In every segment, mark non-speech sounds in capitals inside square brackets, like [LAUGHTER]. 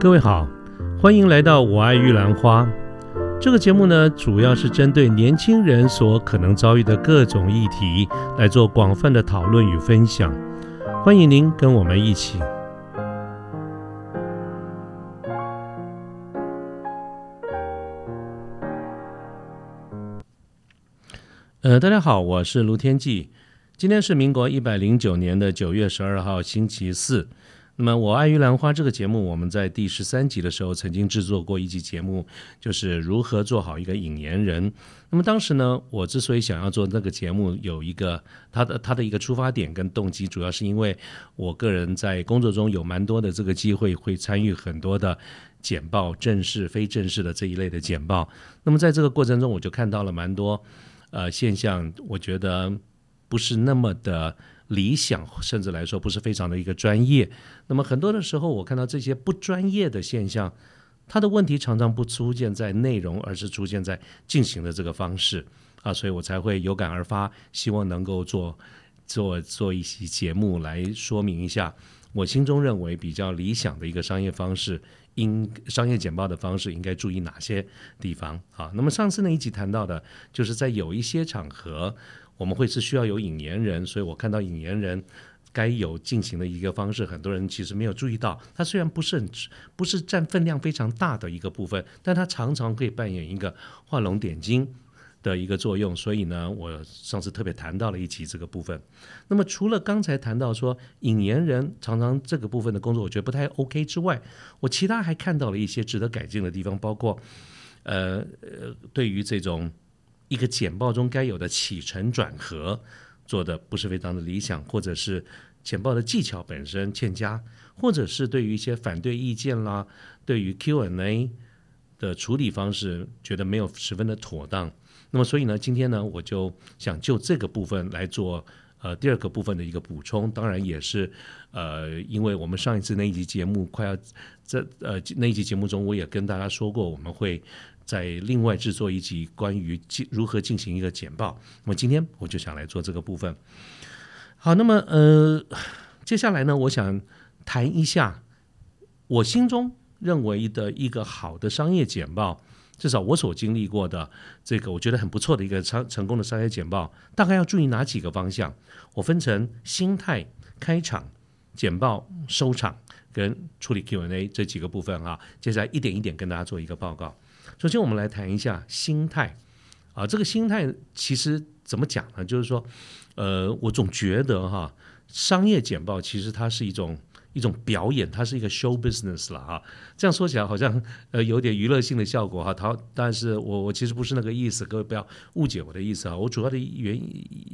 各位好，欢迎来到《我爱玉兰花》这个节目呢，主要是针对年轻人所可能遭遇的各种议题来做广泛的讨论与分享。欢迎您跟我们一起。呃，大家好，我是卢天记。今天是民国一百零九年的九月十二号，星期四。那么，我爱玉兰花这个节目，我们在第十三集的时候曾经制作过一集节目，就是如何做好一个引言人。那么当时呢，我之所以想要做那个节目，有一个他的他的一个出发点跟动机，主要是因为我个人在工作中有蛮多的这个机会，会参与很多的简报、正式、非正式的这一类的简报。那么在这个过程中，我就看到了蛮多呃现象，我觉得不是那么的。理想，甚至来说不是非常的一个专业。那么很多的时候，我看到这些不专业的现象，它的问题常常不出现在内容，而是出现在进行的这个方式啊，所以我才会有感而发，希望能够做做做一期节目来说明一下我心中认为比较理想的一个商业方式，应商业简报的方式应该注意哪些地方啊？那么上次那一集谈到的，就是在有一些场合。我们会是需要有引言人，所以我看到引言人该有进行的一个方式，很多人其实没有注意到。他虽然不是很不是占分量非常大的一个部分，但他常常可以扮演一个画龙点睛的一个作用。所以呢，我上次特别谈到了一期这个部分。那么除了刚才谈到说引言人常常这个部分的工作，我觉得不太 OK 之外，我其他还看到了一些值得改进的地方，包括呃呃，对于这种。一个简报中该有的起承转合做的不是非常的理想，或者是简报的技巧本身欠佳，或者是对于一些反对意见啦，对于 Q&A 的处理方式觉得没有十分的妥当。那么，所以呢，今天呢，我就想就这个部分来做呃第二个部分的一个补充。当然，也是呃，因为我们上一次那一集节目快要在呃那一集节目中，我也跟大家说过，我们会。在另外制作一集关于进如何进行一个简报，那么今天我就想来做这个部分。好，那么呃，接下来呢，我想谈一下我心中认为的一个好的商业简报，至少我所经历过的这个我觉得很不错的一个成成功的商业简报，大概要注意哪几个方向？我分成心态、开场、简报、收场跟处理 Q&A 这几个部分啊，接下来一点一点跟大家做一个报告。首先，我们来谈一下心态啊。这个心态其实怎么讲呢？就是说，呃，我总觉得哈，商业简报其实它是一种一种表演，它是一个 show business 了哈。这样说起来好像呃有点娱乐性的效果哈。它，但是我我其实不是那个意思，各位不要误解我的意思啊。我主要的原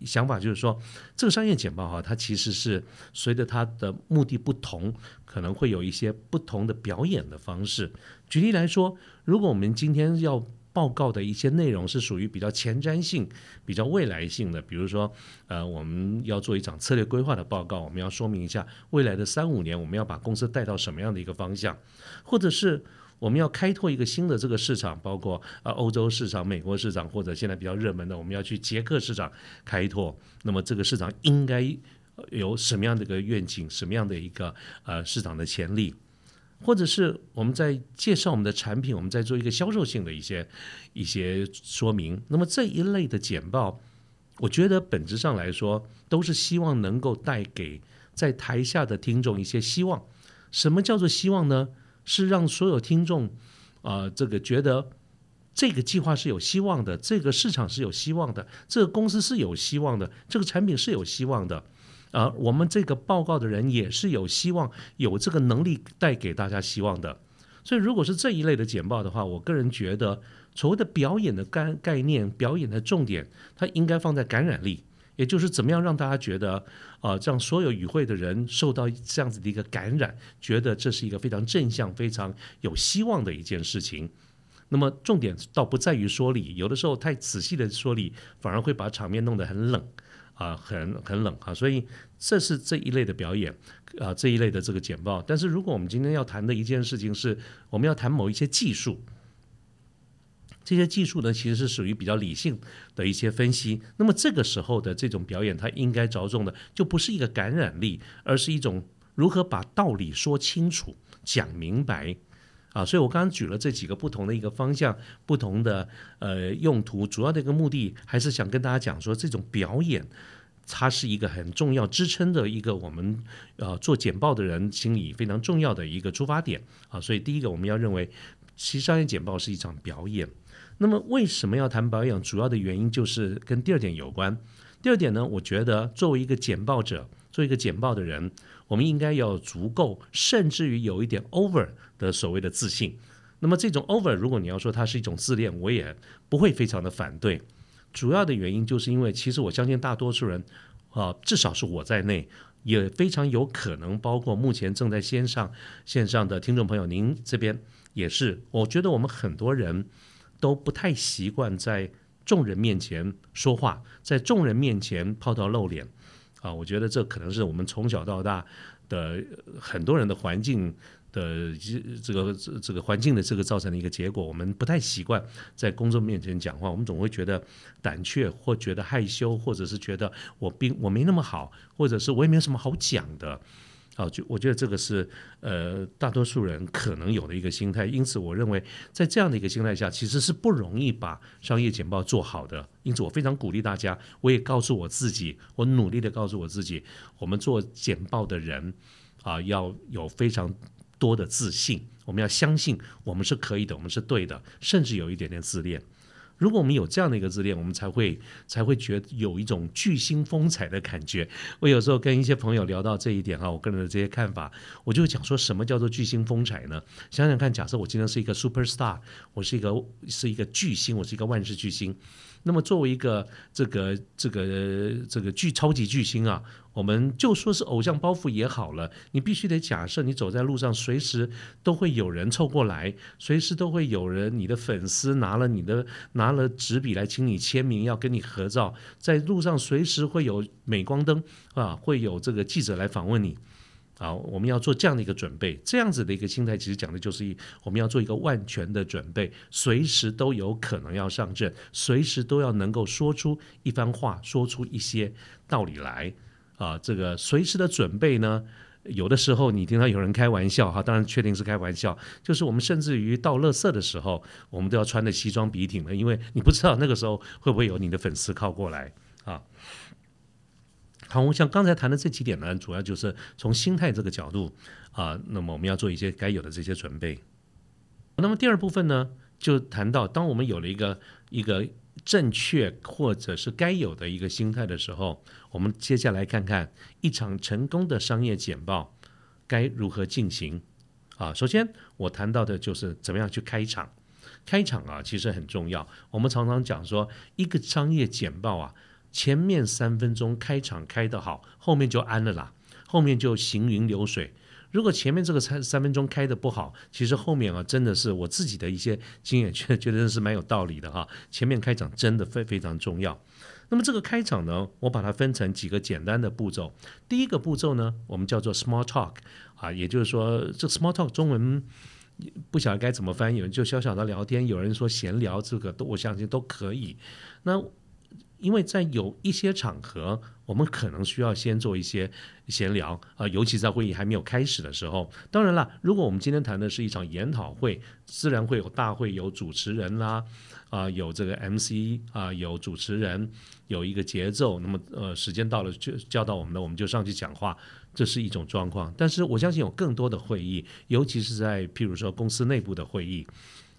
想法就是说，这个商业简报哈，它其实是随着它的目的不同，可能会有一些不同的表演的方式。举例来说。如果我们今天要报告的一些内容是属于比较前瞻性、比较未来性的，比如说，呃，我们要做一场策略规划的报告，我们要说明一下未来的三五年我们要把公司带到什么样的一个方向，或者是我们要开拓一个新的这个市场，包括呃欧洲市场、美国市场，或者现在比较热门的，我们要去捷克市场开拓，那么这个市场应该有什么样的一个愿景，什么样的一个呃市场的潜力？或者是我们在介绍我们的产品，我们在做一个销售性的一些一些说明。那么这一类的简报，我觉得本质上来说，都是希望能够带给在台下的听众一些希望。什么叫做希望呢？是让所有听众啊，这个觉得这个计划是有希望的，这个市场是有希望的，这个公司是有希望的，这个产品是有希望的。啊，我们这个报告的人也是有希望，有这个能力带给大家希望的。所以，如果是这一类的简报的话，我个人觉得，所谓的表演的概概念，表演的重点，它应该放在感染力，也就是怎么样让大家觉得，啊，让所有与会的人受到这样子的一个感染，觉得这是一个非常正向、非常有希望的一件事情。那么，重点倒不在于说理，有的时候太仔细的说理，反而会把场面弄得很冷。啊，很很冷啊，所以这是这一类的表演啊，这一类的这个简报。但是如果我们今天要谈的一件事情是，我们要谈某一些技术，这些技术呢，其实是属于比较理性的一些分析。那么这个时候的这种表演，它应该着重的就不是一个感染力，而是一种如何把道理说清楚、讲明白。啊，所以我刚刚举了这几个不同的一个方向，不同的呃用途，主要的一个目的还是想跟大家讲说，这种表演它是一个很重要支撑的一个我们呃做简报的人心里非常重要的一个出发点啊。所以第一个我们要认为，其实商业简报是一场表演。那么为什么要谈表演？主要的原因就是跟第二点有关。第二点呢，我觉得作为一个简报者，做一个简报的人，我们应该要足够，甚至于有一点 over 的所谓的自信。那么这种 over，如果你要说它是一种自恋，我也不会非常的反对。主要的原因就是因为，其实我相信大多数人，啊，至少是我在内，也非常有可能，包括目前正在线上线上的听众朋友，您这边也是。我觉得我们很多人都不太习惯在。众人面前说话，在众人面前抛头露脸，啊，我觉得这可能是我们从小到大的很多人的环境的这个这个环境的这个造成的一个结果。我们不太习惯在公众面前讲话，我们总会觉得胆怯，或觉得害羞，或者是觉得我并我没那么好，或者是我也没有什么好讲的。好，就我觉得这个是呃大多数人可能有的一个心态，因此我认为在这样的一个心态下，其实是不容易把商业简报做好的。因此我非常鼓励大家，我也告诉我自己，我努力的告诉我自己，我们做简报的人啊要有非常多的自信，我们要相信我们是可以的，我们是对的，甚至有一点点自恋。如果我们有这样的一个自恋，我们才会才会觉得有一种巨星风采的感觉。我有时候跟一些朋友聊到这一点哈，我个人的这些看法，我就讲说什么叫做巨星风采呢？想想看，假设我今天是一个 super star，我是一个是一个巨星，我是一个万事巨星。那么作为一个这个这个这个巨超级巨星啊，我们就说是偶像包袱也好了，你必须得假设你走在路上，随时都会有人凑过来，随时都会有人你的粉丝拿了你的拿了纸笔来请你签名，要跟你合照，在路上随时会有镁光灯啊，会有这个记者来访问你。啊，我们要做这样的一个准备，这样子的一个心态，其实讲的就是一，我们要做一个万全的准备，随时都有可能要上阵，随时都要能够说出一番话，说出一些道理来。啊，这个随时的准备呢，有的时候你听到有人开玩笑哈，当然确定是开玩笑，就是我们甚至于倒垃圾的时候，我们都要穿的西装笔挺的，因为你不知道那个时候会不会有你的粉丝靠过来啊。像刚才谈的这几点呢，主要就是从心态这个角度啊，那么我们要做一些该有的这些准备。那么第二部分呢，就谈到当我们有了一个一个正确或者是该有的一个心态的时候，我们接下来看看一场成功的商业简报该如何进行啊。首先我谈到的就是怎么样去开场，开场啊其实很重要。我们常常讲说一个商业简报啊。前面三分钟开场开得好，后面就安了啦，后面就行云流水。如果前面这个三三分钟开的不好，其实后面啊真的是我自己的一些经验，觉觉得是蛮有道理的哈。前面开场真的非非常重要。那么这个开场呢，我把它分成几个简单的步骤。第一个步骤呢，我们叫做 small talk 啊，也就是说这 small talk 中文不晓得该怎么翻译，就小小的聊天。有人说闲聊，这个都我相信都可以。那因为在有一些场合，我们可能需要先做一些闲聊啊，尤其在会议还没有开始的时候。当然了，如果我们今天谈的是一场研讨会，自然会有大会有主持人啦，啊，有这个 MC 啊，有主持人，有一个节奏。那么呃，时间到了就叫到我们的，我们就上去讲话，这是一种状况。但是我相信有更多的会议，尤其是在譬如说公司内部的会议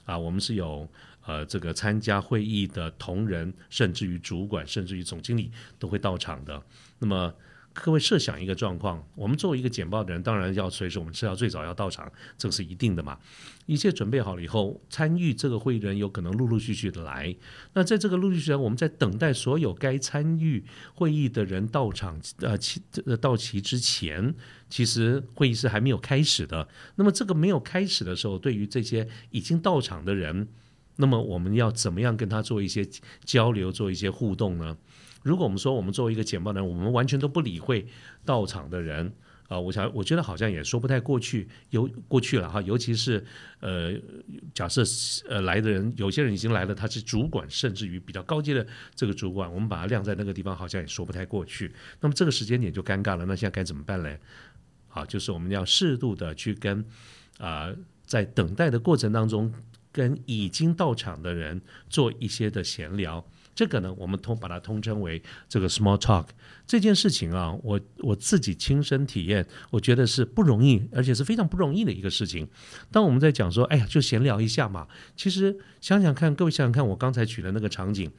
啊，我们是有。呃，这个参加会议的同仁，甚至于主管，甚至于总经理都会到场的。那么，各位设想一个状况：我们作为一个简报的人，当然要随时我们是要最早要到场，这个是一定的嘛。一切准备好了以后，参与这个会议的人有可能陆陆续续的来。那在这个陆陆续续，我们在等待所有该参与会议的人到场呃齐到齐之前，其实会议是还没有开始的。那么这个没有开始的时候，对于这些已经到场的人。那么我们要怎么样跟他做一些交流，做一些互动呢？如果我们说我们作为一个简报人，我们完全都不理会到场的人啊，我想我觉得好像也说不太过去，有过去了哈。尤其是呃，假设呃来的人，有些人已经来了，他是主管，甚至于比较高阶的这个主管，我们把他晾在那个地方，好像也说不太过去。那么这个时间点就尴尬了，那现在该怎么办嘞？好，就是我们要适度的去跟啊。在等待的过程当中，跟已经到场的人做一些的闲聊。这个呢，我们通把它通称为这个 small talk 这件事情啊，我我自己亲身体验，我觉得是不容易，而且是非常不容易的一个事情。当我们在讲说，哎呀，就闲聊一下嘛，其实想想看，各位想想看，我刚才举的那个场景，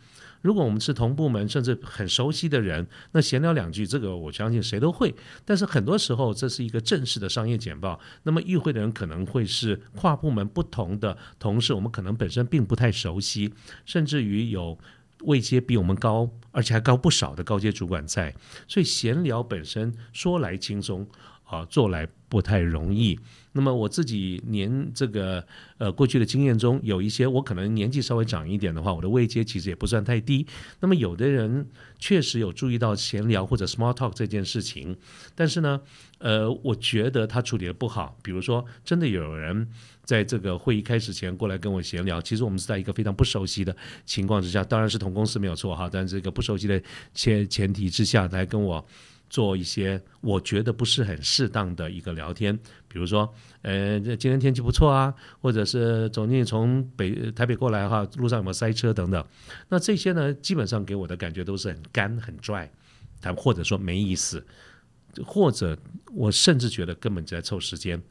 如果我们是同部门甚至很熟悉的人，那闲聊两句，这个我相信谁都会。但是很多时候，这是一个正式的商业简报，那么与会的人可能会是跨部门不同的同事，我们可能本身并不太熟悉，甚至于有。位阶比我们高，而且还高不少的高阶主管在，所以闲聊本身说来轻松啊，做来不太容易。那么我自己年这个呃过去的经验中，有一些我可能年纪稍微长一点的话，我的位阶其实也不算太低。那么有的人确实有注意到闲聊或者 small talk 这件事情，但是呢，呃，我觉得他处理的不好。比如说，真的有人。在这个会议开始前过来跟我闲聊，其实我们是在一个非常不熟悉的情况之下，当然是同公司没有错哈，但这个不熟悉的前前提之下来跟我做一些我觉得不是很适当的一个聊天，比如说，呃，今天天气不错啊，或者是总经理从北台北过来哈，路上有没有塞车等等，那这些呢，基本上给我的感觉都是很干很拽，他或者说没意思，或者我甚至觉得根本就在凑时间。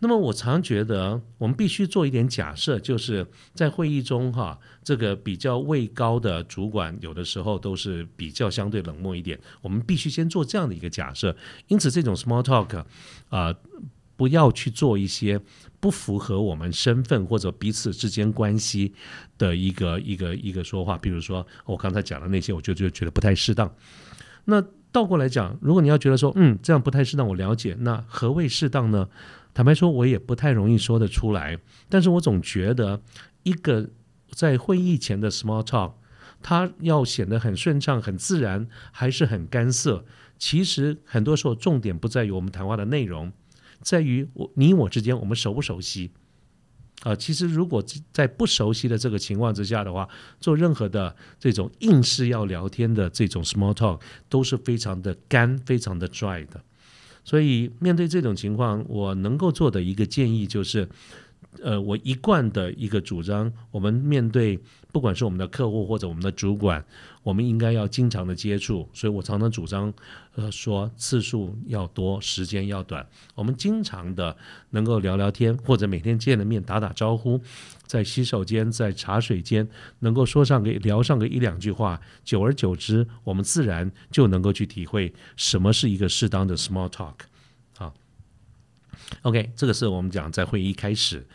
那么我常觉得，我们必须做一点假设，就是在会议中哈，这个比较位高的主管，有的时候都是比较相对冷漠一点。我们必须先做这样的一个假设。因此，这种 small talk 啊，不要去做一些不符合我们身份或者彼此之间关系的一个一个一个说话。比如说我刚才讲的那些，我就就觉得不太适当。那倒过来讲，如果你要觉得说，嗯，这样不太适当，我了解。那何谓适当呢？坦白说，我也不太容易说得出来。但是我总觉得，一个在会议前的 small talk，它要显得很顺畅、很自然，还是很干涩。其实很多时候，重点不在于我们谈话的内容，在于我你我之间我们熟不熟悉。啊，其实如果在不熟悉的这个情况之下的话，做任何的这种硬是要聊天的这种 small talk，都是非常的干、非常的 dry 的。所以，面对这种情况，我能够做的一个建议就是，呃，我一贯的一个主张，我们面对不管是我们的客户或者我们的主管。我们应该要经常的接触，所以我常常主张，呃，说次数要多，时间要短。我们经常的能够聊聊天，或者每天见了面打打招呼，在洗手间、在茶水间，能够说上个聊上个一两句话，久而久之，我们自然就能够去体会什么是一个适当的 small talk。，OK，这个是我们讲在会议开始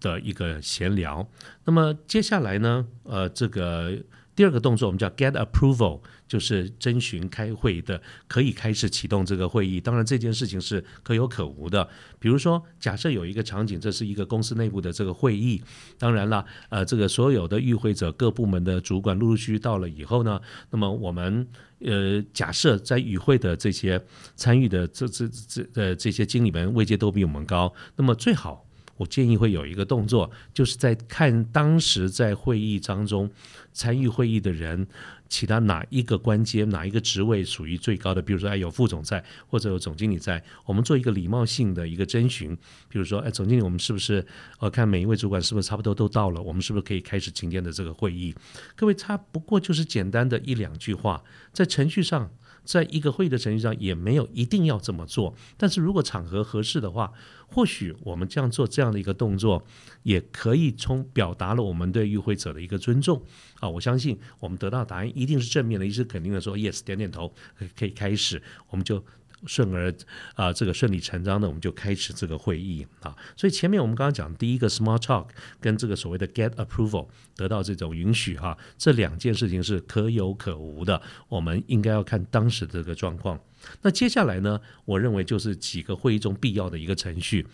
的一个闲聊。那么接下来呢，呃，这个。第二个动作我们叫 get approval，就是征询开会的，可以开始启动这个会议。当然这件事情是可有可无的。比如说，假设有一个场景，这是一个公司内部的这个会议。当然了，呃，这个所有的与会者、各部门的主管陆陆续续到了以后呢，那么我们呃，假设在与会的这些参与的这这这呃这些经理们位阶都比我们高，那么最好。我建议会有一个动作，就是在看当时在会议当中参与会议的人，其他哪一个关阶、哪一个职位属于最高的，比如说哎有副总在，或者有总经理在，我们做一个礼貌性的一个征询，比如说哎总经理，我们是不是呃看每一位主管是不是差不多都到了，我们是不是可以开始今天的这个会议？各位，他不过就是简单的一两句话，在程序上。在一个会议的程序上也没有一定要这么做，但是如果场合合适的话，或许我们这样做这样的一个动作，也可以从表达了我们对与会者的一个尊重啊！我相信我们得到答案一定是正面的，一是肯定的说 yes，点点头可以开始，我们就。顺而啊，这个顺理成章的，我们就开始这个会议啊。所以前面我们刚刚讲第一个 small talk 跟这个所谓的 get approval 得到这种允许哈，这两件事情是可有可无的。我们应该要看当时这个状况。那接下来呢，我认为就是几个会议中必要的一个程序。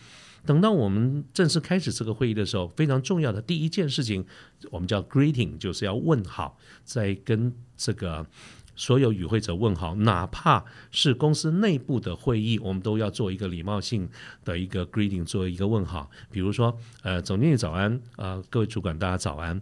等到我们正式开始这个会议的时候，非常重要的第一件事情，我们叫 greeting，就是要问好，在跟这个。所有与会者问好，哪怕是公司内部的会议，我们都要做一个礼貌性的一个 greeting，做一个问好。比如说，呃，总经理早安，啊，各位主管大家早安，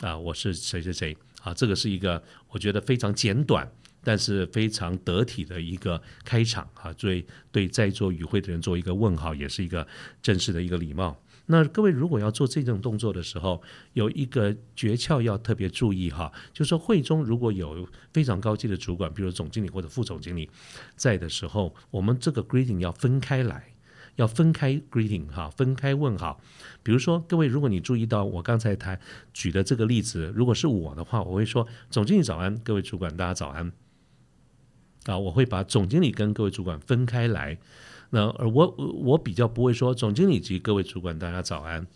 啊，我是谁谁谁，啊，这个是一个我觉得非常简短，但是非常得体的一个开场啊，对对在座与会的人做一个问好，也是一个正式的一个礼貌。那各位如果要做这种动作的时候，有一个诀窍要特别注意哈，就是说会中如果有非常高级的主管，比如总经理或者副总经理在的时候，我们这个 greeting 要分开来，要分开 greeting 哈，分开问好。比如说各位，如果你注意到我刚才谈举的这个例子，如果是我的话，我会说总经理早安，各位主管大家早安。啊，我会把总经理跟各位主管分开来。那而我我比较不会说总经理及各位主管大家早安，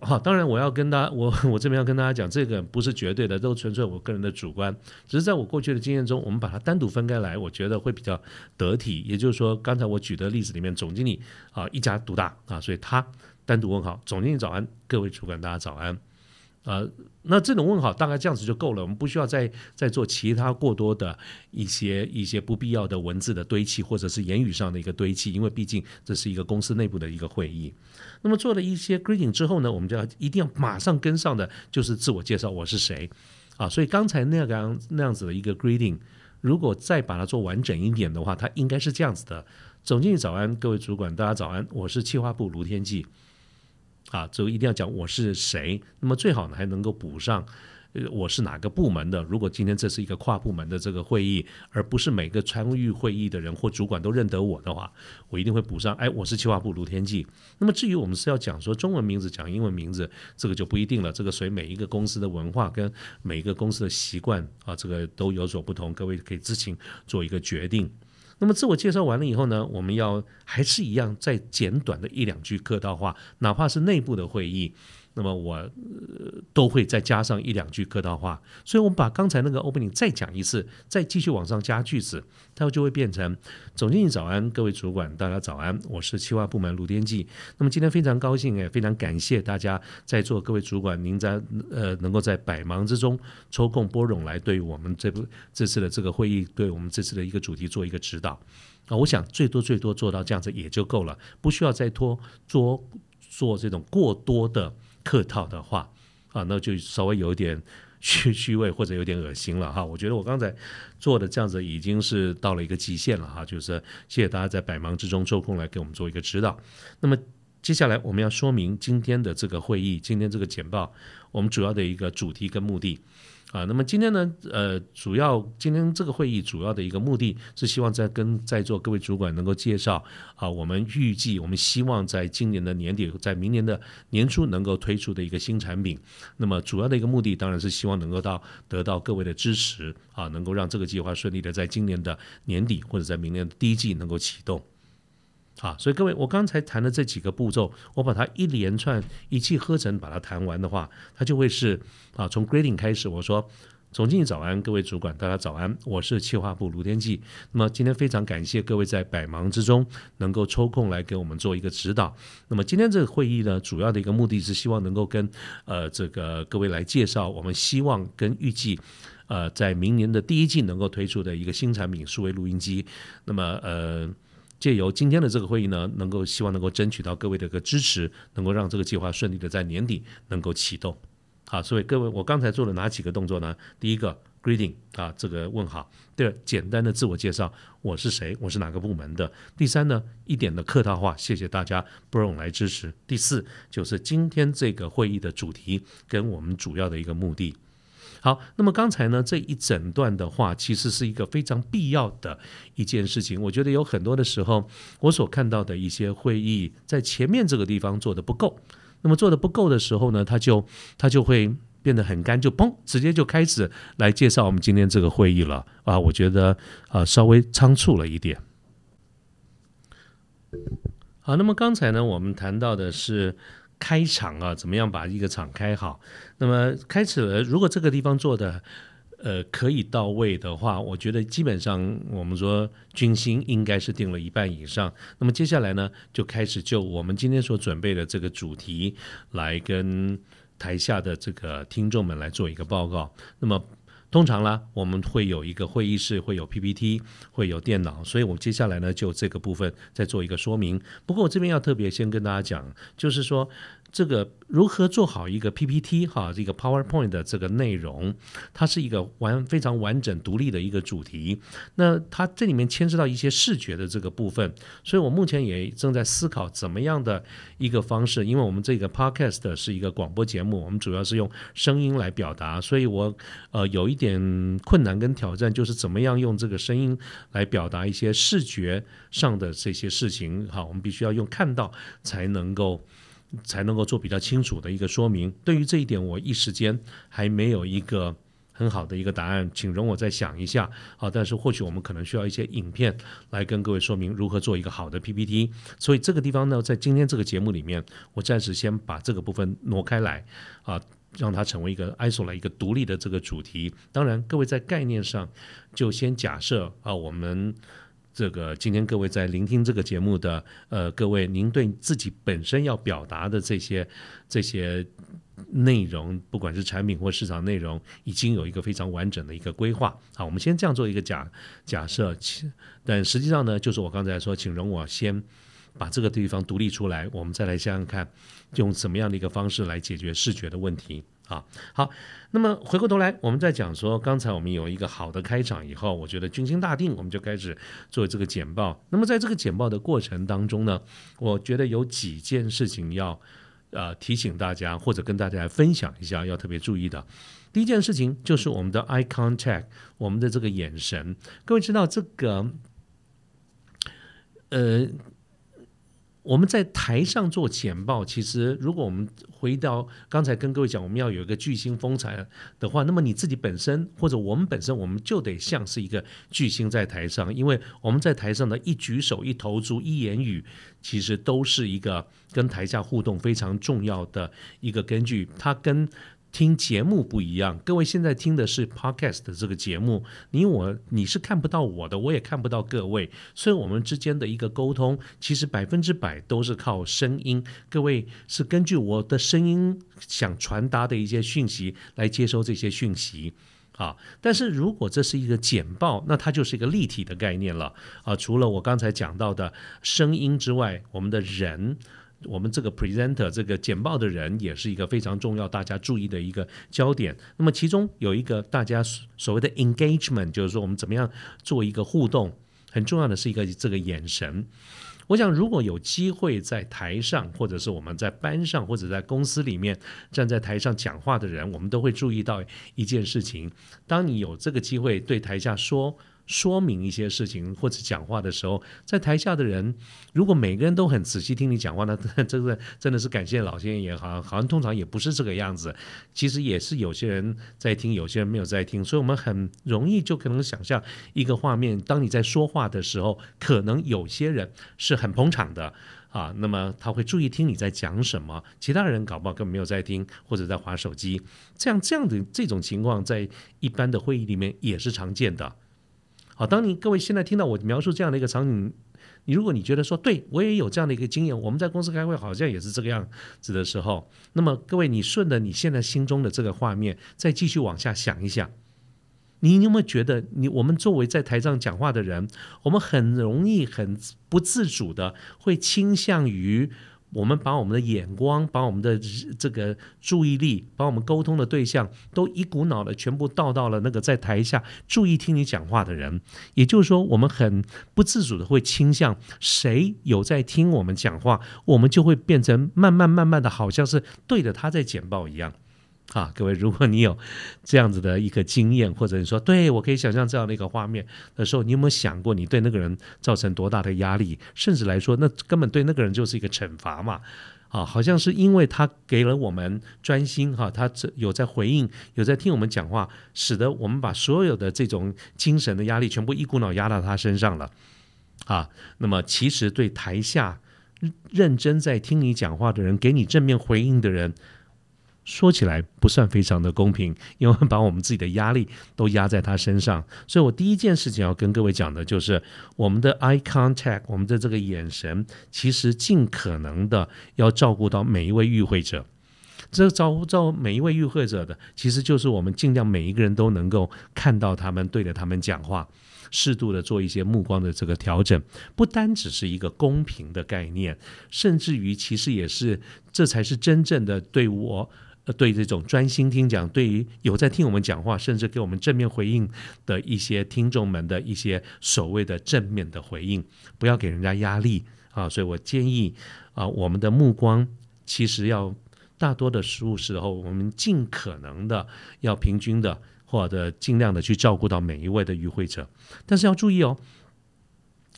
好，当然我要跟大家我我这边要跟大家讲，这个不是绝对的，都纯粹我个人的主观，只是在我过去的经验中，我们把它单独分开来，我觉得会比较得体。也就是说，刚才我举的例子里面，总经理啊一家独大啊，所以他单独问好，总经理早安，各位主管大家早安。呃，那这种问好大概这样子就够了，我们不需要再再做其他过多的一些一些不必要的文字的堆砌，或者是言语上的一个堆砌，因为毕竟这是一个公司内部的一个会议。那么做了一些 greeting 之后呢，我们就要一定要马上跟上的就是自我介绍，我是谁啊？所以刚才那个那样子的一个 greeting，如果再把它做完整一点的话，它应该是这样子的：总经理早安，各位主管大家早安，我是企划部卢天记。啊，就一定要讲我是谁，那么最好呢还能够补上，呃，我是哪个部门的。如果今天这是一个跨部门的这个会议，而不是每个参与会议的人或主管都认得我的话，我一定会补上，哎，我是企划部卢天记。那么至于我们是要讲说中文名字，讲英文名字，这个就不一定了。这个随每一个公司的文化跟每一个公司的习惯啊，这个都有所不同，各位可以自行做一个决定。那么自我介绍完了以后呢，我们要还是一样再简短的一两句客套话，哪怕是内部的会议。那么我呃都会再加上一两句客套话，所以我们把刚才那个 opening 再讲一次，再继续往上加句子，它就会变成：总经理早安，各位主管大家早安，我是企划部门卢天记。那么今天非常高兴，也非常感谢大家在座各位主管，您在呃能够在百忙之中抽空拨冗来对我们这部这次的这个会议，对我们这次的一个主题做一个指导啊。我想最多最多做到这样子也就够了，不需要再拖做做这种过多的。客套的话啊，那就稍微有点虚 [LAUGHS] 虚伪或者有点恶心了哈。我觉得我刚才做的这样子已经是到了一个极限了哈。就是谢谢大家在百忙之中抽空来给我们做一个指导。那么接下来我们要说明今天的这个会议，今天这个简报，我们主要的一个主题跟目的。啊，那么今天呢，呃，主要今天这个会议主要的一个目的是希望在跟在座各位主管能够介绍啊，我们预计我们希望在今年的年底，在明年的年初能够推出的一个新产品。那么主要的一个目的当然是希望能够到得到各位的支持啊，能够让这个计划顺利的在今年的年底或者在明年的第一季能够启动。啊，所以各位，我刚才谈的这几个步骤，我把它一连串一气呵成把它谈完的话，它就会是啊，从 greeting 开始，我说总经理早安，各位主管大家早安，我是企划部卢天记。那么今天非常感谢各位在百忙之中能够抽空来给我们做一个指导。那么今天这个会议呢，主要的一个目的是希望能够跟呃这个各位来介绍，我们希望跟预计呃在明年的第一季能够推出的一个新产品——数位录音机。那么呃。借由今天的这个会议呢，能够希望能够争取到各位的一个支持，能够让这个计划顺利的在年底能够启动。好，所以各位，我刚才做了哪几个动作呢？第一个，greeting 啊，这个问好；第二，简单的自我介绍，我是谁，我是哪个部门的；第三呢，一点的客套话，谢谢大家不容来支持；第四，就是今天这个会议的主题跟我们主要的一个目的。好，那么刚才呢这一整段的话，其实是一个非常必要的一件事情。我觉得有很多的时候，我所看到的一些会议，在前面这个地方做的不够。那么做的不够的时候呢，他就他就会变得很干，就嘣，直接就开始来介绍我们今天这个会议了啊。我觉得啊，稍微仓促了一点。好，那么刚才呢，我们谈到的是。开场啊，怎么样把一个场开好？那么开始了，如果这个地方做的呃可以到位的话，我觉得基本上我们说军心应该是定了一半以上。那么接下来呢，就开始就我们今天所准备的这个主题来跟台下的这个听众们来做一个报告。那么。通常呢，我们会有一个会议室，会有 PPT，会有电脑，所以我接下来呢就这个部分再做一个说明。不过我这边要特别先跟大家讲，就是说。这个如何做好一个 PPT 哈，这个 PowerPoint 的这个内容，它是一个完非常完整独立的一个主题。那它这里面牵涉到一些视觉的这个部分，所以我目前也正在思考怎么样的一个方式。因为我们这个 Podcast 是一个广播节目，我们主要是用声音来表达，所以我呃有一点困难跟挑战，就是怎么样用这个声音来表达一些视觉上的这些事情。哈，我们必须要用看到才能够。才能够做比较清楚的一个说明。对于这一点，我一时间还没有一个很好的一个答案，请容我再想一下。好，但是或许我们可能需要一些影片来跟各位说明如何做一个好的 PPT。所以这个地方呢，在今天这个节目里面，我暂时先把这个部分挪开来，啊，让它成为一个 ISO 来一个独立的这个主题。当然，各位在概念上就先假设啊，我们。这个今天各位在聆听这个节目的呃各位，您对自己本身要表达的这些这些内容，不管是产品或市场内容，已经有一个非常完整的一个规划。好，我们先这样做一个假假设，但实际上呢，就是我刚才说，请容我先把这个地方独立出来，我们再来想想看，用什么样的一个方式来解决视觉的问题。啊，好，那么回过头来，我们在讲说，刚才我们有一个好的开场以后，我觉得军心大定，我们就开始做这个简报。那么在这个简报的过程当中呢，我觉得有几件事情要呃提醒大家，或者跟大家分享一下，要特别注意的。第一件事情就是我们的 eye contact，我们的这个眼神。各位知道这个，呃。我们在台上做简报，其实如果我们回到刚才跟各位讲，我们要有一个巨星风采的话，那么你自己本身或者我们本身，我们就得像是一个巨星在台上，因为我们在台上的一举手、一投足、一言语，其实都是一个跟台下互动非常重要的一个根据，它跟。听节目不一样，各位现在听的是 podcast 的这个节目，你我你是看不到我的，我也看不到各位，所以我们之间的一个沟通，其实百分之百都是靠声音，各位是根据我的声音想传达的一些讯息来接收这些讯息，啊，但是如果这是一个简报，那它就是一个立体的概念了，啊，除了我刚才讲到的声音之外，我们的人。我们这个 presenter 这个简报的人也是一个非常重要、大家注意的一个焦点。那么其中有一个大家所谓的 engagement，就是说我们怎么样做一个互动，很重要的是一个这个眼神。我想如果有机会在台上，或者是我们在班上，或者在公司里面站在台上讲话的人，我们都会注意到一件事情：当你有这个机会对台下说。说明一些事情或者讲话的时候，在台下的人，如果每个人都很仔细听你讲话，那真 [LAUGHS] 的真的是感谢老先生也好，好像通常也不是这个样子。其实也是有些人在听，有些人没有在听，所以我们很容易就可能想象一个画面：当你在说话的时候，可能有些人是很捧场的啊，那么他会注意听你在讲什么，其他人搞不好根本没有在听，或者在划手机。这样这样的这种情况，在一般的会议里面也是常见的。好，当你各位现在听到我描述这样的一个场景，你如果你觉得说，对我也有这样的一个经验，我们在公司开会好像也是这个样子的时候，那么各位，你顺着你现在心中的这个画面，再继续往下想一想，你有没有觉得，你我们作为在台上讲话的人，我们很容易很不自主的会倾向于。我们把我们的眼光，把我们的这个注意力，把我们沟通的对象，都一股脑的全部倒到了那个在台下注意听你讲话的人。也就是说，我们很不自主的会倾向谁有在听我们讲话，我们就会变成慢慢慢慢的，好像是对着他在简报一样。啊，各位，如果你有这样子的一个经验，或者你说对我可以想象这样的一个画面的时候，你有没有想过你对那个人造成多大的压力？甚至来说，那根本对那个人就是一个惩罚嘛？啊，好像是因为他给了我们专心哈，他有在回应，有在听我们讲话，使得我们把所有的这种精神的压力全部一股脑压到他身上了。啊，那么其实对台下认真在听你讲话的人，给你正面回应的人。说起来不算非常的公平，因为把我们自己的压力都压在他身上。所以我第一件事情要跟各位讲的就是，我们的 eye contact，我们的这个眼神，其实尽可能的要照顾到每一位与会者。这照顾到每一位与会者的，其实就是我们尽量每一个人都能够看到他们，对着他们讲话，适度的做一些目光的这个调整，不单只是一个公平的概念，甚至于其实也是，这才是真正的对我。对这种专心听讲，对于有在听我们讲话，甚至给我们正面回应的一些听众们的一些所谓的正面的回应，不要给人家压力啊。所以我建议啊，我们的目光其实要大多的时时候，我们尽可能的要平均的，或者尽量的去照顾到每一位的与会者。但是要注意哦，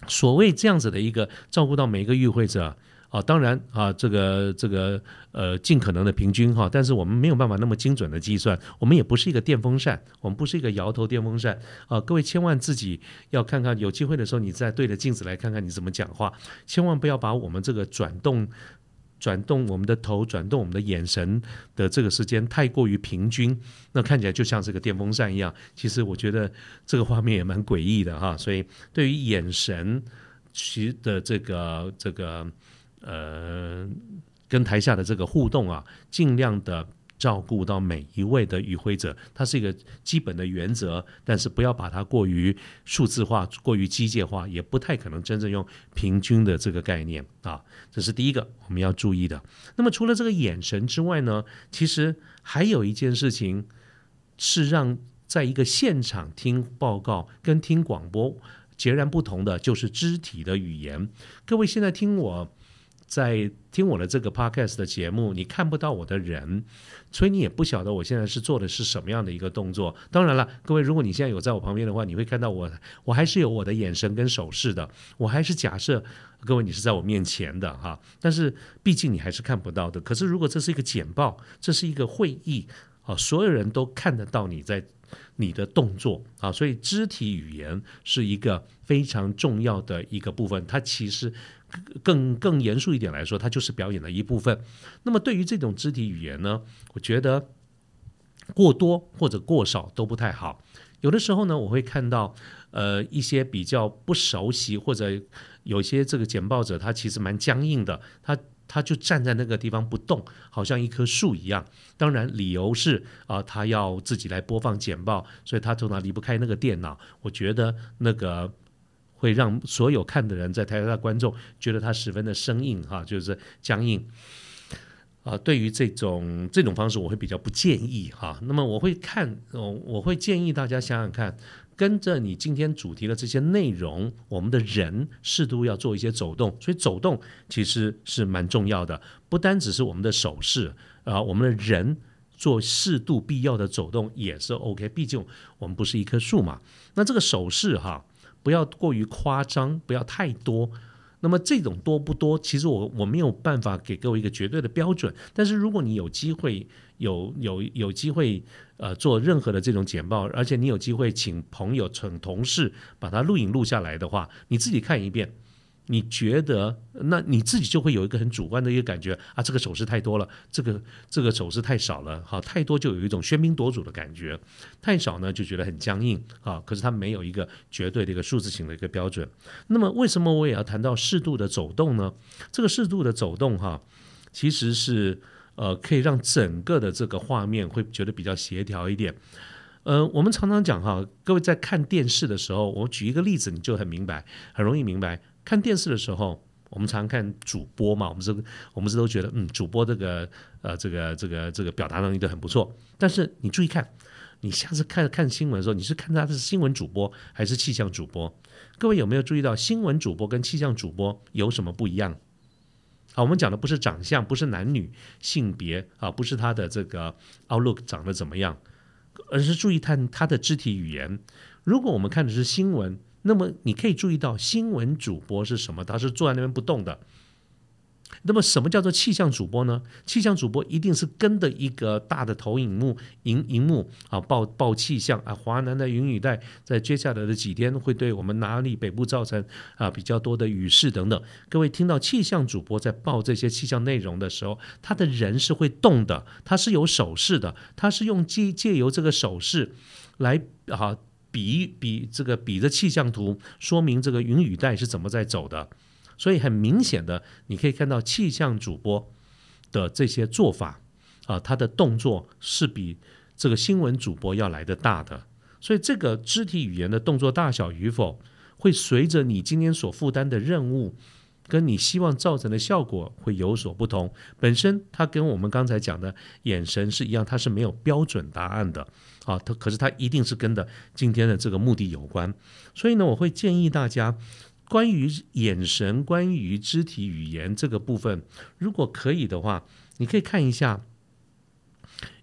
所谓这样子的一个照顾到每一个与会者。啊，当然啊，这个这个呃，尽可能的平均哈，但是我们没有办法那么精准的计算，我们也不是一个电风扇，我们不是一个摇头电风扇啊，各位千万自己要看看，有机会的时候你再对着镜子来看看你怎么讲话，千万不要把我们这个转动转动我们的头、转动我们的眼神的这个时间太过于平均，那看起来就像这个电风扇一样，其实我觉得这个画面也蛮诡异的哈，所以对于眼神其的这个这个。呃，跟台下的这个互动啊，尽量的照顾到每一位的与会者，它是一个基本的原则。但是不要把它过于数字化、过于机械化，也不太可能真正用平均的这个概念啊。这是第一个我们要注意的。那么除了这个眼神之外呢，其实还有一件事情是让在一个现场听报告跟听广播截然不同的，就是肢体的语言。各位现在听我。在听我的这个 podcast 的节目，你看不到我的人，所以你也不晓得我现在是做的是什么样的一个动作。当然了，各位，如果你现在有在我旁边的话，你会看到我，我还是有我的眼神跟手势的，我还是假设各位你是在我面前的哈。但是毕竟你还是看不到的。可是如果这是一个简报，这是一个会议啊，所有人都看得到你在你的动作啊，所以肢体语言是一个非常重要的一个部分。它其实。更更严肃一点来说，它就是表演的一部分。那么对于这种肢体语言呢，我觉得过多或者过少都不太好。有的时候呢，我会看到呃一些比较不熟悉或者有些这个简报者，他其实蛮僵硬的，他他就站在那个地方不动，好像一棵树一样。当然理由是啊，他要自己来播放简报，所以他通常离不开那个电脑。我觉得那个。会让所有看的人在台下的观众觉得他十分的生硬哈，就是僵硬啊。对于这种这种方式，我会比较不建议哈。那么我会看，我会建议大家想想看，跟着你今天主题的这些内容，我们的人适度要做一些走动。所以走动其实是蛮重要的，不单只是我们的手势啊，我们的人做适度必要的走动也是 OK。毕竟我们不是一棵树嘛。那这个手势哈。不要过于夸张，不要太多。那么这种多不多，其实我我没有办法给各位一个绝对的标准。但是如果你有机会有有有机会呃做任何的这种简报，而且你有机会请朋友请同事把它录影录下来的话，你自己看一遍。你觉得，那你自己就会有一个很主观的一个感觉啊，这个手势太多了，这个这个手势太少了，好，太多就有一种喧宾夺主的感觉，太少呢就觉得很僵硬啊。可是它没有一个绝对的一个数字型的一个标准。那么为什么我也要谈到适度的走动呢？这个适度的走动哈，其实是呃可以让整个的这个画面会觉得比较协调一点。呃，我们常常讲哈，各位在看电视的时候，我举一个例子，你就很明白，很容易明白。看电视的时候，我们常看主播嘛，我们是我们是都觉得，嗯，主播这个呃，这个这个这个表达能力都很不错。但是你注意看，你下次看看新闻的时候，你是看他是新闻主播还是气象主播？各位有没有注意到新闻主播跟气象主播有什么不一样？啊，我们讲的不是长相，不是男女性别啊，不是他的这个 outlook 长得怎么样，而是注意看他的肢体语言。如果我们看的是新闻。那么你可以注意到，新闻主播是什么？他是坐在那边不动的。那么什么叫做气象主播呢？气象主播一定是跟的一个大的投影幕、荧荧幕啊，报报气象啊。华南的云雨带在接下来的几天会对我们哪里北部造成啊比较多的雨势等等。各位听到气象主播在报这些气象内容的时候，他的人是会动的，他是有手势的，他是用借借由这个手势来啊。比比这个比着气象图，说明这个云雨带是怎么在走的，所以很明显的，你可以看到气象主播的这些做法啊，他的动作是比这个新闻主播要来的大的，所以这个肢体语言的动作大小与否，会随着你今天所负担的任务。跟你希望造成的效果会有所不同。本身它跟我们刚才讲的眼神是一样，它是没有标准答案的啊。它可是它一定是跟的今天的这个目的有关。所以呢，我会建议大家，关于眼神、关于肢体语言这个部分，如果可以的话，你可以看一下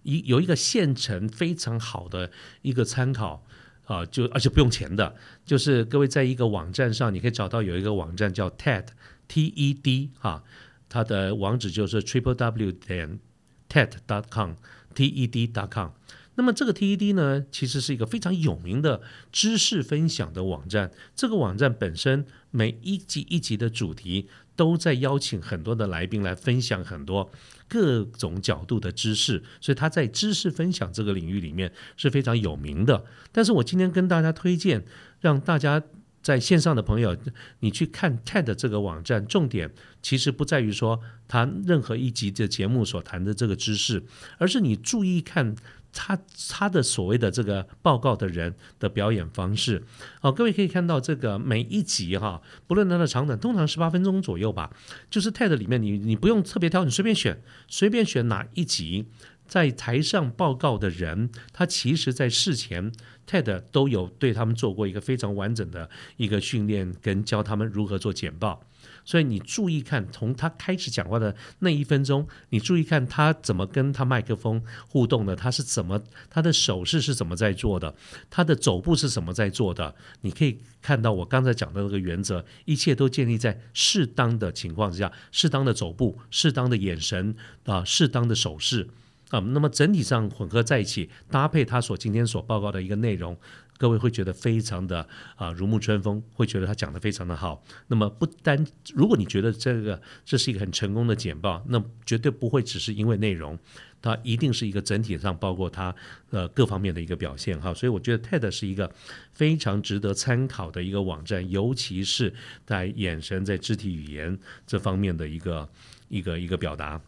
一有一个现成非常好的一个参考。啊，就而且不用钱的，就是各位在一个网站上，你可以找到有一个网站叫 TED T E D 哈，它的网址就是 triple w 点 TED dot com T E D dot com。那么这个 TED 呢，其实是一个非常有名的知识分享的网站。这个网站本身每一集一集的主题都在邀请很多的来宾来分享很多各种角度的知识，所以他在知识分享这个领域里面是非常有名的。但是我今天跟大家推荐，让大家在线上的朋友，你去看 TED 这个网站，重点其实不在于说他任何一集的节目所谈的这个知识，而是你注意看。他他的所谓的这个报告的人的表演方式，哦，各位可以看到这个每一集哈，不论它的长短，通常十八分钟左右吧。就是 TED 里面，你你不用特别挑，你随便选，随便选哪一集，在台上报告的人，他其实在事前 TED 都有对他们做过一个非常完整的一个训练，跟教他们如何做简报。所以你注意看，从他开始讲话的那一分钟，你注意看他怎么跟他麦克风互动的，他是怎么，他的手势是怎么在做的，他的走步是怎么在做的。你可以看到我刚才讲的那个原则，一切都建立在适当的情况之下，适当的走步，适当的眼神啊，适当的手势啊，那么整体上混合在一起，搭配他所今天所报告的一个内容。各位会觉得非常的啊如沐春风，会觉得他讲的非常的好。那么不单如果你觉得这个这是一个很成功的简报，那绝对不会只是因为内容，它一定是一个整体上包括它呃各方面的一个表现哈。所以我觉得 TED 是一个非常值得参考的一个网站，尤其是在眼神在肢体语言这方面的一个一个一个表达。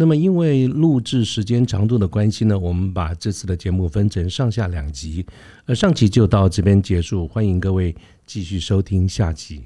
那么，因为录制时间长度的关系呢，我们把这次的节目分成上下两集，而上集就到这边结束，欢迎各位继续收听下集。